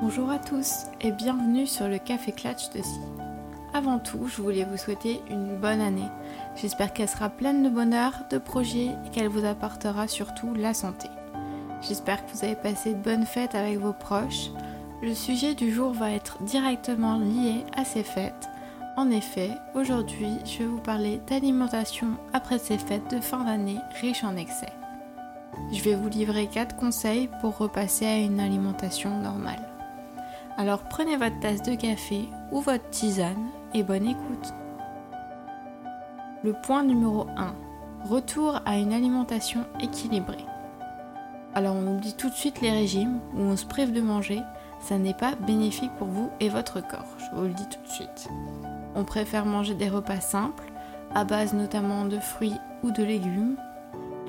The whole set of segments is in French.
Bonjour à tous et bienvenue sur le Café Clatch de Si. Avant tout, je voulais vous souhaiter une bonne année. J'espère qu'elle sera pleine de bonheur, de projets et qu'elle vous apportera surtout la santé. J'espère que vous avez passé de bonnes fêtes avec vos proches. Le sujet du jour va être directement lié à ces fêtes. En effet, aujourd'hui, je vais vous parler d'alimentation après ces fêtes de fin d'année riches en excès. Je vais vous livrer 4 conseils pour repasser à une alimentation normale. Alors prenez votre tasse de café ou votre tisane et bonne écoute. Le point numéro 1. Retour à une alimentation équilibrée. Alors on oublie tout de suite les régimes où on se prive de manger, ça n'est pas bénéfique pour vous et votre corps, je vous le dis tout de suite. On préfère manger des repas simples, à base notamment de fruits ou de légumes.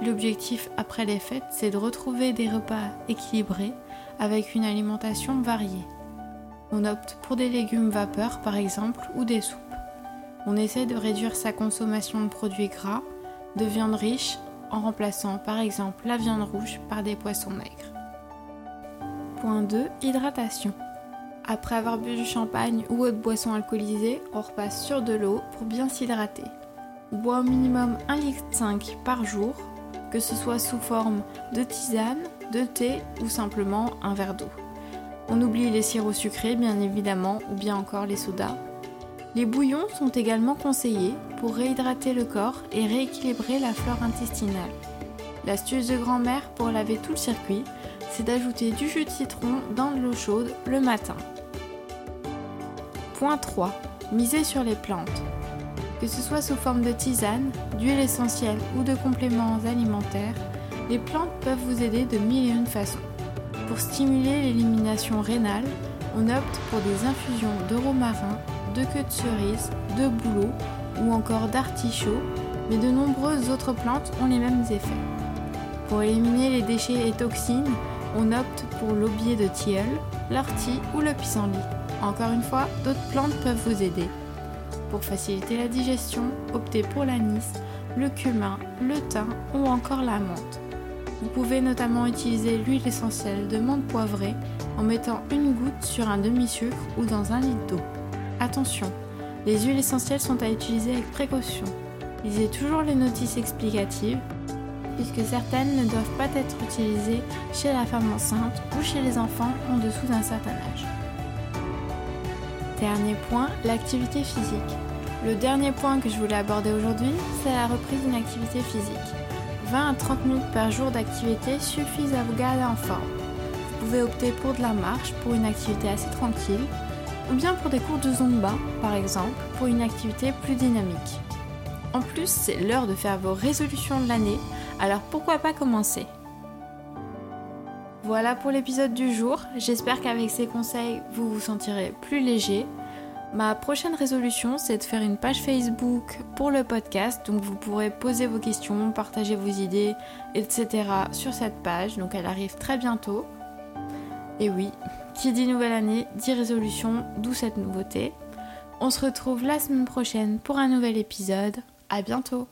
L'objectif après les fêtes, c'est de retrouver des repas équilibrés avec une alimentation variée. On opte pour des légumes vapeur par exemple ou des soupes. On essaie de réduire sa consommation de produits gras, de viande riche en remplaçant par exemple la viande rouge par des poissons maigres. Point 2. Hydratation. Après avoir bu du champagne ou autre boisson alcoolisée, on repasse sur de l'eau pour bien s'hydrater. On boit au minimum 1,5 litre par jour, que ce soit sous forme de tisane, de thé ou simplement un verre d'eau. On oublie les sirops sucrés bien évidemment ou bien encore les sodas. Les bouillons sont également conseillés pour réhydrater le corps et rééquilibrer la flore intestinale. L'astuce de grand-mère pour laver tout le circuit, c'est d'ajouter du jus de citron dans de l'eau chaude le matin. Point 3. Miser sur les plantes. Que ce soit sous forme de tisane, d'huile essentielle ou de compléments alimentaires, les plantes peuvent vous aider de mille et une façons. Pour stimuler l'élimination rénale, on opte pour des infusions de romarin, de queue de cerise, de bouleau ou encore d'artichaut, mais de nombreuses autres plantes ont les mêmes effets. Pour éliminer les déchets et toxines, on opte pour l'aubier de tilleul, l'ortie ou le pissenlit. Encore une fois, d'autres plantes peuvent vous aider. Pour faciliter la digestion, optez pour l'anis, le cumin, le thym ou encore la menthe. Vous pouvez notamment utiliser l'huile essentielle de menthe poivrée en mettant une goutte sur un demi-sucre ou dans un litre d'eau. Attention, les huiles essentielles sont à utiliser avec précaution. Lisez toujours les notices explicatives puisque certaines ne doivent pas être utilisées chez la femme enceinte ou chez les enfants en dessous d'un certain âge. Dernier point, l'activité physique. Le dernier point que je voulais aborder aujourd'hui, c'est la reprise d'une activité physique. 20 à 30 minutes par jour d'activité suffisent à vous garder en forme. Vous pouvez opter pour de la marche, pour une activité assez tranquille, ou bien pour des cours de zumba, par exemple, pour une activité plus dynamique. En plus, c'est l'heure de faire vos résolutions de l'année, alors pourquoi pas commencer? Voilà pour l'épisode du jour, j'espère qu'avec ces conseils, vous vous sentirez plus léger, Ma prochaine résolution, c'est de faire une page Facebook pour le podcast. Donc vous pourrez poser vos questions, partager vos idées, etc. sur cette page. Donc elle arrive très bientôt. Et oui, qui dit nouvelle année, dit résolution, d'où cette nouveauté. On se retrouve la semaine prochaine pour un nouvel épisode. À bientôt